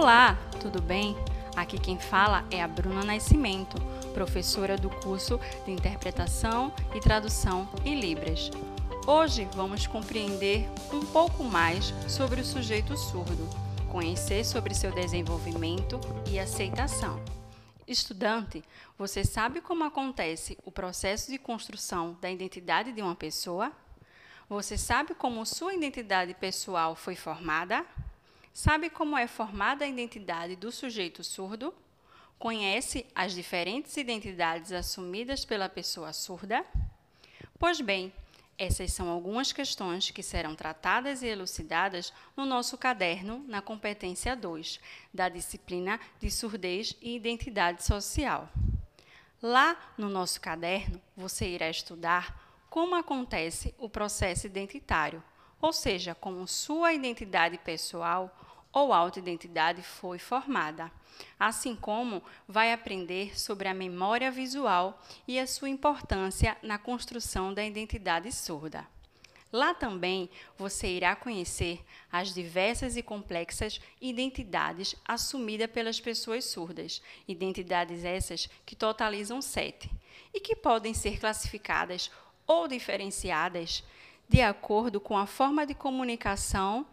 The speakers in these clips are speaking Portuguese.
Olá, tudo bem? Aqui quem fala é a Bruna Nascimento, professora do curso de Interpretação e Tradução em Libras. Hoje vamos compreender um pouco mais sobre o sujeito surdo, conhecer sobre seu desenvolvimento e aceitação. Estudante, você sabe como acontece o processo de construção da identidade de uma pessoa? Você sabe como sua identidade pessoal foi formada? Sabe como é formada a identidade do sujeito surdo? Conhece as diferentes identidades assumidas pela pessoa surda? Pois bem, essas são algumas questões que serão tratadas e elucidadas no nosso caderno na competência 2, da disciplina de surdez e identidade social. Lá no nosso caderno, você irá estudar como acontece o processo identitário, ou seja, como sua identidade pessoal ou autoidentidade foi formada, assim como vai aprender sobre a memória visual e a sua importância na construção da identidade surda. Lá também você irá conhecer as diversas e complexas identidades assumidas pelas pessoas surdas, identidades essas que totalizam sete e que podem ser classificadas ou diferenciadas de acordo com a forma de comunicação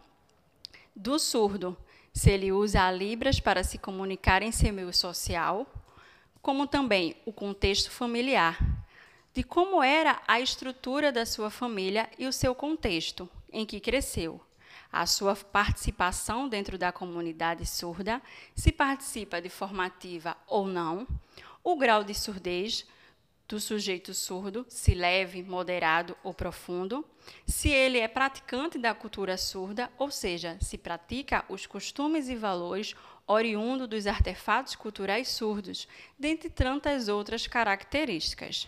do surdo, se ele usa a Libras para se comunicar em seu meio social, como também o contexto familiar, de como era a estrutura da sua família e o seu contexto em que cresceu, a sua participação dentro da comunidade surda, se participa de formativa ou não, o grau de surdez, do sujeito surdo, se leve, moderado ou profundo, se ele é praticante da cultura surda, ou seja, se pratica os costumes e valores oriundo dos artefatos culturais surdos, dentre tantas outras características.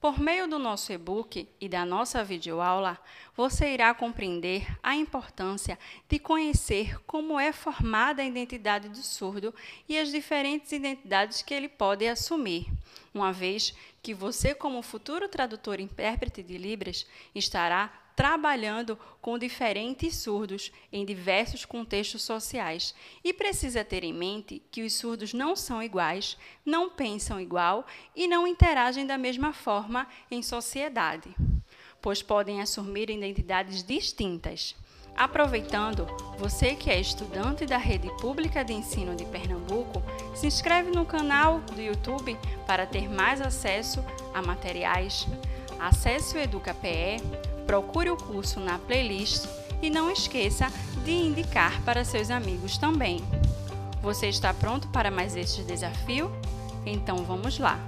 Por meio do nosso e-book e da nossa videoaula, você irá compreender a importância de conhecer como é formada a identidade do surdo e as diferentes identidades que ele pode assumir, uma vez que você, como futuro tradutor e intérprete de Libras, estará trabalhando com diferentes surdos em diversos contextos sociais e precisa ter em mente que os surdos não são iguais, não pensam igual e não interagem da mesma forma em sociedade, pois podem assumir identidades distintas. Aproveitando, você que é estudante da Rede Pública de Ensino de Pernambuco, se inscreve no canal do YouTube para ter mais acesso a materiais. Acesse o EducaPE, procure o curso na playlist e não esqueça de indicar para seus amigos também. Você está pronto para mais este desafio? Então vamos lá!